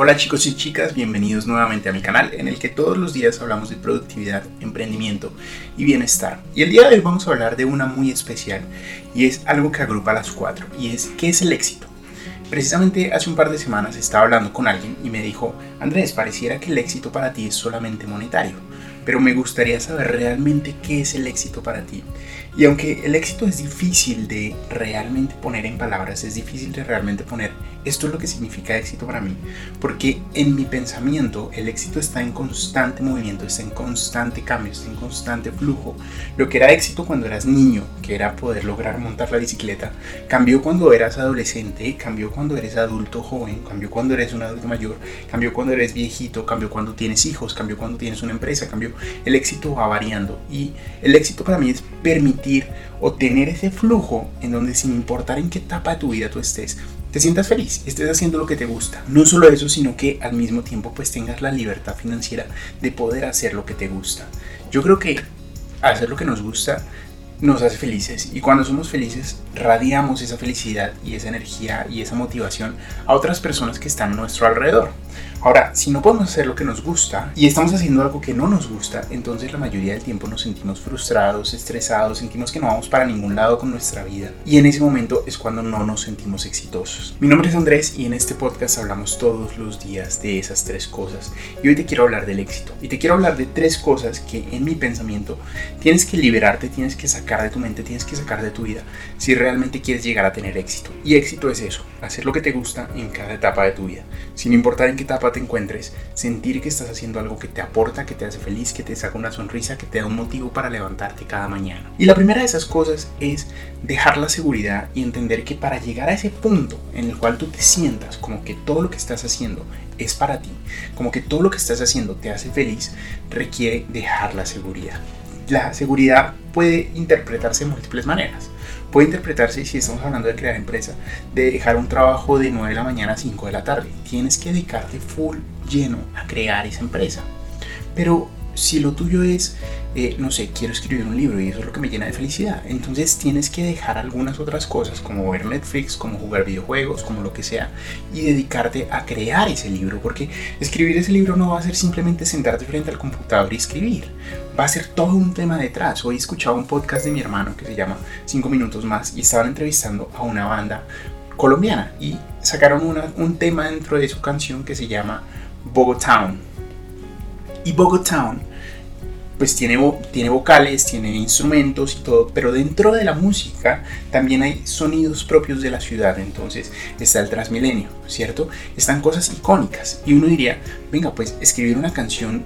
Hola chicos y chicas, bienvenidos nuevamente a mi canal en el que todos los días hablamos de productividad, emprendimiento y bienestar. Y el día de hoy vamos a hablar de una muy especial y es algo que agrupa a las cuatro y es ¿qué es el éxito? Precisamente hace un par de semanas estaba hablando con alguien y me dijo, Andrés, pareciera que el éxito para ti es solamente monetario, pero me gustaría saber realmente qué es el éxito para ti. Y aunque el éxito es difícil de realmente poner en palabras, es difícil de realmente poner esto es lo que significa éxito para mí, porque en mi pensamiento el éxito está en constante movimiento, está en constante cambio, está en constante flujo. Lo que era éxito cuando eras niño, que era poder lograr montar la bicicleta, cambió cuando eras adolescente, cambió cuando eres adulto joven, cambió cuando eres un adulto mayor, cambió cuando eres viejito, cambió cuando tienes hijos, cambió cuando tienes una empresa, cambió. El éxito va variando y el éxito para mí es permitir o tener ese flujo en donde sin importar en qué etapa de tu vida tú estés, te sientas feliz, estés haciendo lo que te gusta. No solo eso, sino que al mismo tiempo pues tengas la libertad financiera de poder hacer lo que te gusta. Yo creo que hacer lo que nos gusta nos hace felices y cuando somos felices radiamos esa felicidad y esa energía y esa motivación a otras personas que están a nuestro alrededor. Ahora, si no podemos hacer lo que nos gusta y estamos haciendo algo que no nos gusta, entonces la mayoría del tiempo nos sentimos frustrados, estresados, sentimos que no vamos para ningún lado con nuestra vida y en ese momento es cuando no nos sentimos exitosos. Mi nombre es Andrés y en este podcast hablamos todos los días de esas tres cosas y hoy te quiero hablar del éxito y te quiero hablar de tres cosas que en mi pensamiento tienes que liberarte, tienes que sacar de tu mente, tienes que sacar de tu vida si realmente quieres llegar a tener éxito. Y éxito es eso, hacer lo que te gusta en cada etapa de tu vida, sin importar en qué etapa te encuentres, sentir que estás haciendo algo que te aporta, que te hace feliz, que te saca una sonrisa, que te da un motivo para levantarte cada mañana. Y la primera de esas cosas es dejar la seguridad y entender que para llegar a ese punto en el cual tú te sientas como que todo lo que estás haciendo es para ti, como que todo lo que estás haciendo te hace feliz, requiere dejar la seguridad. La seguridad puede interpretarse de múltiples maneras puede interpretarse, si estamos hablando de crear empresa, de dejar un trabajo de 9 de la mañana a 5 de la tarde. Tienes que dedicarte full lleno a crear esa empresa. Pero si lo tuyo es, eh, no sé, quiero escribir un libro y eso es lo que me llena de felicidad, entonces tienes que dejar algunas otras cosas como ver Netflix, como jugar videojuegos, como lo que sea, y dedicarte a crear ese libro, porque escribir ese libro no va a ser simplemente sentarte frente al computador y escribir, va a ser todo un tema detrás. Hoy he escuchado un podcast de mi hermano que se llama 5 minutos más y estaban entrevistando a una banda colombiana y sacaron un tema dentro de su canción que se llama Bogotá. Y Bogotá pues tiene, tiene vocales, tiene instrumentos y todo, pero dentro de la música también hay sonidos propios de la ciudad, entonces está el Transmilenio, ¿cierto? Están cosas icónicas y uno diría, venga, pues escribir una canción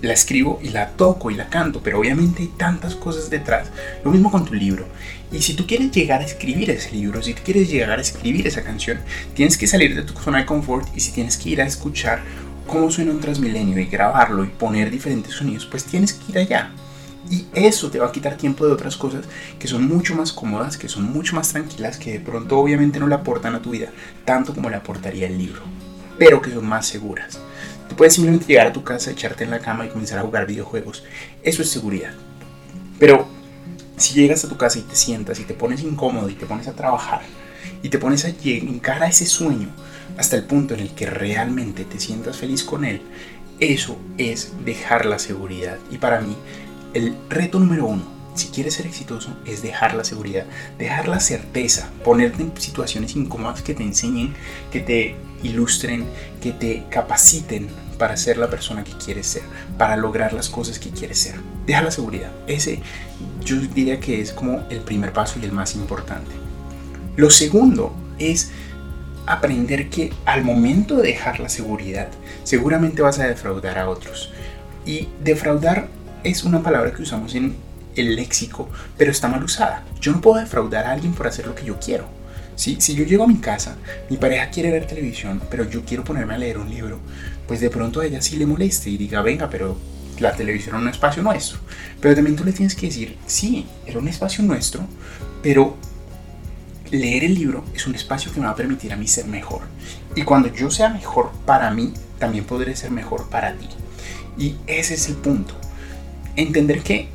la escribo y la toco y la canto, pero obviamente hay tantas cosas detrás. Lo mismo con tu libro. Y si tú quieres llegar a escribir ese libro, si tú quieres llegar a escribir esa canción, tienes que salir de tu zona de confort y si tienes que ir a escuchar cómo suena un Transmilenio y grabarlo y poner diferentes sonidos, pues tienes que ir allá. Y eso te va a quitar tiempo de otras cosas que son mucho más cómodas, que son mucho más tranquilas, que de pronto obviamente no le aportan a tu vida tanto como le aportaría el libro, pero que son más seguras. Tú puedes simplemente llegar a tu casa, echarte en la cama y comenzar a jugar videojuegos. Eso es seguridad. Pero si llegas a tu casa y te sientas y te pones incómodo y te pones a trabajar y te pones a encarar a ese sueño hasta el punto en el que realmente te sientas feliz con él, eso es dejar la seguridad. Y para mí, el reto número uno, si quieres ser exitoso, es dejar la seguridad, dejar la certeza, ponerte en situaciones incómodas que te enseñen, que te ilustren, que te capaciten para ser la persona que quieres ser, para lograr las cosas que quieres ser. Deja la seguridad. Ese yo diría que es como el primer paso y el más importante. Lo segundo es aprender que al momento de dejar la seguridad, seguramente vas a defraudar a otros. Y defraudar es una palabra que usamos en el léxico, pero está mal usada. Yo no puedo defraudar a alguien por hacer lo que yo quiero. Si, si yo llego a mi casa, mi pareja quiere ver televisión, pero yo quiero ponerme a leer un libro, pues de pronto a ella sí le moleste y diga, venga, pero la televisión es un espacio nuestro. Pero también tú le tienes que decir, sí, era un espacio nuestro, pero leer el libro es un espacio que me va a permitir a mí ser mejor. Y cuando yo sea mejor para mí, también podré ser mejor para ti. Y ese es el punto. Entender que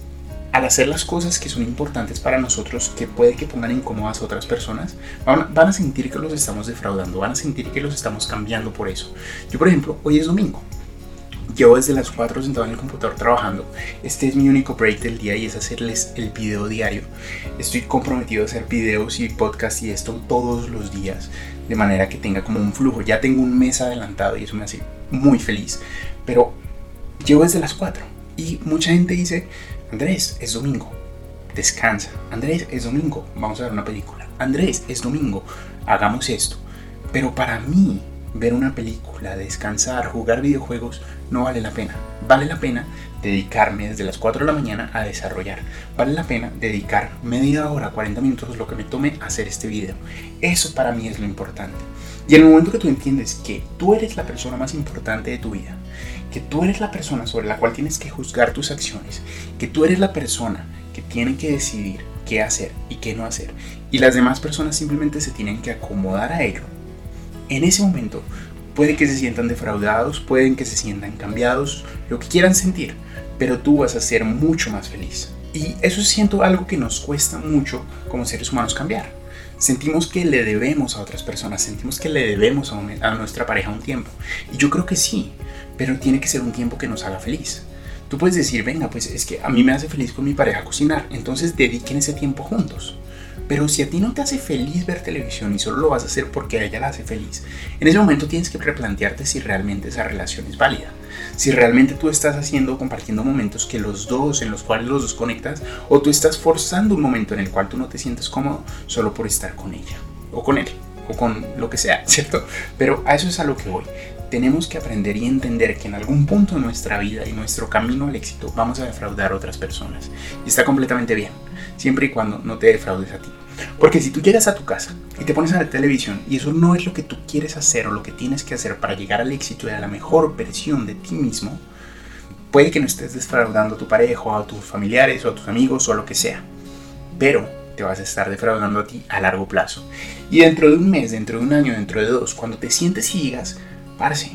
al hacer las cosas que son importantes para nosotros, que puede que pongan incómodas a otras personas, van, van, a sentir que los estamos defraudando, van a sentir que los estamos cambiando por eso. Yo, por ejemplo, hoy es domingo. Llevo desde las 4 sentado en el computador trabajando. Este es mi único break del día y es hacerles el video diario. Estoy comprometido a hacer videos y podcast y esto todos los días, de manera que tenga como un flujo. Ya tengo un mes adelantado y eso me hace muy feliz. Pero llevo desde las 4 y mucha gente dice, Andrés, es domingo, descansa. Andrés, es domingo, vamos a ver una película. Andrés, es domingo, hagamos esto. Pero para mí, ver una película, descansar, jugar videojuegos, no vale la pena. Vale la pena dedicarme desde las 4 de la mañana a desarrollar. Vale la pena dedicar media hora, 40 minutos, lo que me tome hacer este video. Eso para mí es lo importante. Y en el momento que tú entiendes que tú eres la persona más importante de tu vida, que tú eres la persona sobre la cual tienes que juzgar tus acciones, que tú eres la persona que tiene que decidir qué hacer y qué no hacer, y las demás personas simplemente se tienen que acomodar a ello, en ese momento puede que se sientan defraudados, pueden que se sientan cambiados, lo que quieran sentir, pero tú vas a ser mucho más feliz. Y eso siento algo que nos cuesta mucho como seres humanos cambiar. Sentimos que le debemos a otras personas, sentimos que le debemos a, a nuestra pareja un tiempo. Y yo creo que sí, pero tiene que ser un tiempo que nos haga feliz. Tú puedes decir, venga, pues es que a mí me hace feliz con mi pareja cocinar, entonces dediquen ese tiempo juntos. Pero si a ti no te hace feliz ver televisión y solo lo vas a hacer porque a ella la hace feliz, en ese momento tienes que replantearte si realmente esa relación es válida. Si realmente tú estás haciendo, compartiendo momentos que los dos, en los cuales los dos conectas, o tú estás forzando un momento en el cual tú no te sientes cómodo solo por estar con ella, o con él, o con lo que sea, ¿cierto? Pero a eso es a lo que voy tenemos que aprender y entender que en algún punto de nuestra vida y nuestro camino al éxito vamos a defraudar a otras personas. Y está completamente bien, siempre y cuando no te defraudes a ti. Porque si tú llegas a tu casa y te pones a la televisión y eso no es lo que tú quieres hacer o lo que tienes que hacer para llegar al éxito y a la mejor versión de ti mismo, puede que no estés defraudando a tu pareja o a tus familiares o a tus amigos o lo que sea. Pero te vas a estar defraudando a ti a largo plazo. Y dentro de un mes, dentro de un año, dentro de dos, cuando te sientes y digas, parce,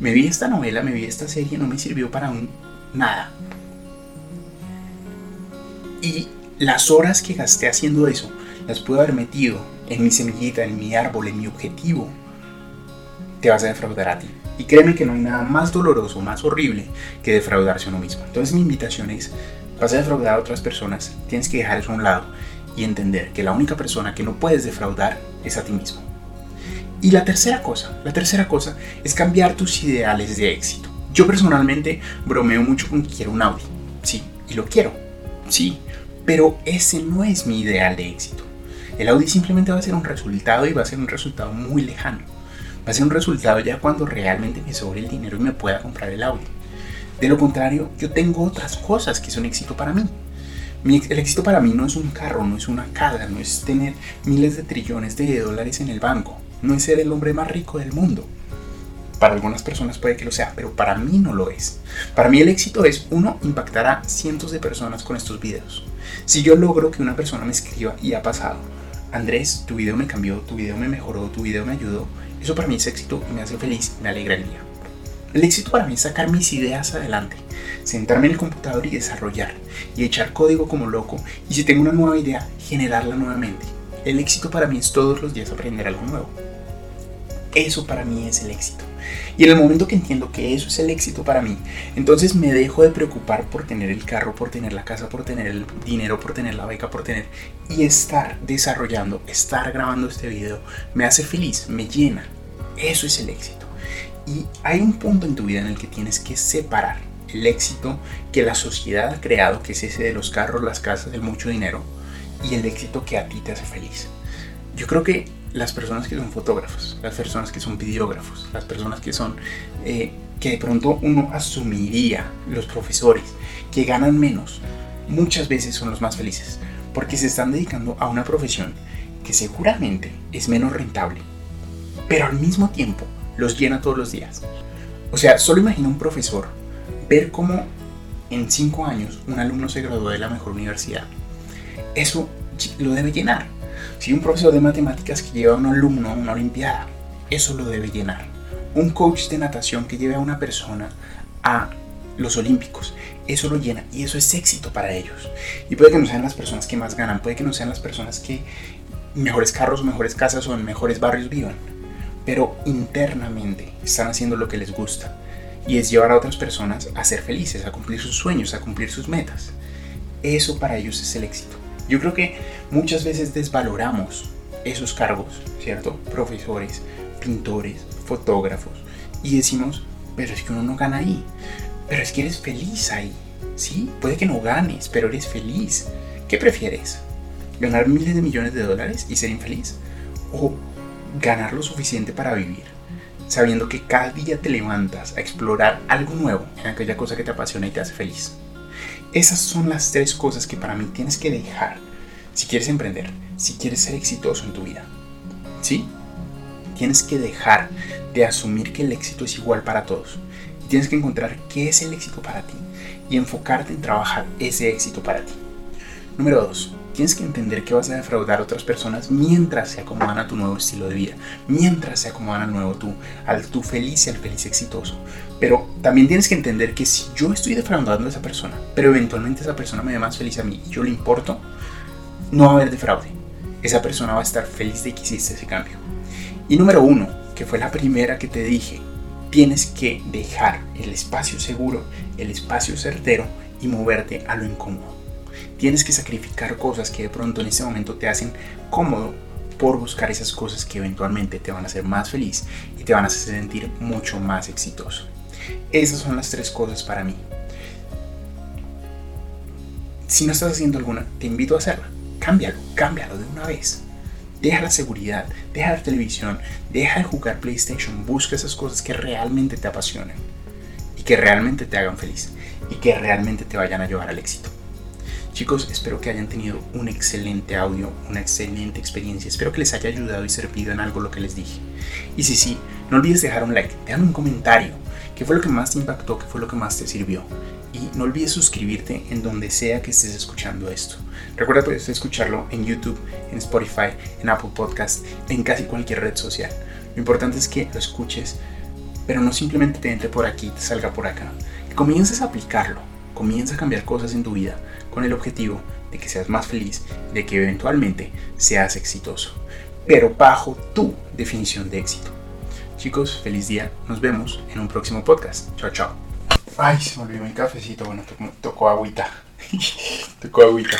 me vi esta novela, me vi esta serie, no me sirvió para un nada. Y las horas que gasté haciendo eso, las pude haber metido en mi semillita, en mi árbol, en mi objetivo. Te vas a defraudar a ti. Y créeme que no hay nada más doloroso, más horrible que defraudarse a uno mismo. Entonces mi invitación es, vas a defraudar a otras personas, tienes que dejar eso a un lado y entender que la única persona que no puedes defraudar es a ti mismo. Y la tercera cosa, la tercera cosa es cambiar tus ideales de éxito. Yo personalmente bromeo mucho con que quiero un Audi, sí, y lo quiero, sí, pero ese no es mi ideal de éxito. El Audi simplemente va a ser un resultado y va a ser un resultado muy lejano. Va a ser un resultado ya cuando realmente me sobre el dinero y me pueda comprar el Audi. De lo contrario, yo tengo otras cosas que son éxito para mí. el éxito para mí no es un carro, no es una casa, no es tener miles de trillones de dólares en el banco no es ser el hombre más rico del mundo. Para algunas personas puede que lo sea, pero para mí no lo es. Para mí el éxito es, uno, impactar a cientos de personas con estos videos. Si yo logro que una persona me escriba y ha pasado, Andrés, tu video me cambió, tu video me mejoró, tu video me ayudó, eso para mí es éxito y me hace feliz, me alegra el día. El éxito para mí es sacar mis ideas adelante, sentarme en el computador y desarrollar, y echar código como loco, y si tengo una nueva idea, generarla nuevamente. El éxito para mí es todos los días aprender algo nuevo. Eso para mí es el éxito. Y en el momento que entiendo que eso es el éxito para mí, entonces me dejo de preocupar por tener el carro, por tener la casa, por tener el dinero, por tener la beca, por tener... Y estar desarrollando, estar grabando este video, me hace feliz, me llena. Eso es el éxito. Y hay un punto en tu vida en el que tienes que separar el éxito que la sociedad ha creado, que es ese de los carros, las casas, el mucho dinero, y el éxito que a ti te hace feliz. Yo creo que las personas que son fotógrafos, las personas que son videógrafos, las personas que son, eh, que de pronto uno asumiría, los profesores, que ganan menos, muchas veces son los más felices, porque se están dedicando a una profesión que seguramente es menos rentable, pero al mismo tiempo los llena todos los días. O sea, solo imagina un profesor ver cómo en cinco años un alumno se graduó de la mejor universidad. Eso lo debe llenar. Si un profesor de matemáticas que lleva a un alumno a una olimpiada, eso lo debe llenar. Un coach de natación que lleve a una persona a los olímpicos, eso lo llena y eso es éxito para ellos. Y puede que no sean las personas que más ganan, puede que no sean las personas que mejores carros, mejores casas o en mejores barrios vivan, pero internamente están haciendo lo que les gusta y es llevar a otras personas a ser felices, a cumplir sus sueños, a cumplir sus metas. Eso para ellos es el éxito. Yo creo que muchas veces desvaloramos esos cargos, ¿cierto? Profesores, pintores, fotógrafos, y decimos, pero es que uno no gana ahí, pero es que eres feliz ahí, ¿sí? Puede que no ganes, pero eres feliz. ¿Qué prefieres? ¿Ganar miles de millones de dólares y ser infeliz? ¿O ganar lo suficiente para vivir? Sabiendo que cada día te levantas a explorar algo nuevo en aquella cosa que te apasiona y te hace feliz. Esas son las tres cosas que para mí tienes que dejar si quieres emprender, si quieres ser exitoso en tu vida. ¿Sí? Tienes que dejar de asumir que el éxito es igual para todos. Tienes que encontrar qué es el éxito para ti y enfocarte en trabajar ese éxito para ti. Número 2. Tienes que entender que vas a defraudar a otras personas mientras se acomodan a tu nuevo estilo de vida, mientras se acomodan al nuevo tú, al tú feliz y al feliz exitoso. Pero también tienes que entender que si yo estoy defraudando a esa persona, pero eventualmente esa persona me ve más feliz a mí y yo le importo, no va a haber defraude. Esa persona va a estar feliz de que hiciste ese cambio. Y número uno, que fue la primera que te dije, tienes que dejar el espacio seguro, el espacio certero y moverte a lo incómodo. Tienes que sacrificar cosas que de pronto en ese momento te hacen cómodo por buscar esas cosas que eventualmente te van a hacer más feliz y te van a hacer sentir mucho más exitoso. Esas son las tres cosas para mí. Si no estás haciendo alguna, te invito a hacerla. Cámbialo, cámbialo de una vez. Deja la seguridad, deja la televisión, deja de jugar PlayStation, busca esas cosas que realmente te apasionen y que realmente te hagan feliz y que realmente te vayan a llevar al éxito. Chicos, espero que hayan tenido un excelente audio, una excelente experiencia. Espero que les haya ayudado y servido en algo lo que les dije. Y si sí, no olvides dejar un like, déjame un comentario. ¿Qué fue lo que más te impactó? ¿Qué fue lo que más te sirvió? Y no olvides suscribirte en donde sea que estés escuchando esto. Recuerda puedes escucharlo en YouTube, en Spotify, en Apple Podcast, en casi cualquier red social. Lo importante es que lo escuches, pero no simplemente te entre por aquí, te salga por acá. Que comiences a aplicarlo, comienza a cambiar cosas en tu vida con el objetivo de que seas más feliz, de que eventualmente seas exitoso, pero bajo tu definición de éxito. Chicos, feliz día. Nos vemos en un próximo podcast. Chao, chao. Ay, se me olvidó mi cafecito. Bueno, tocó, agüita. tocó agüita.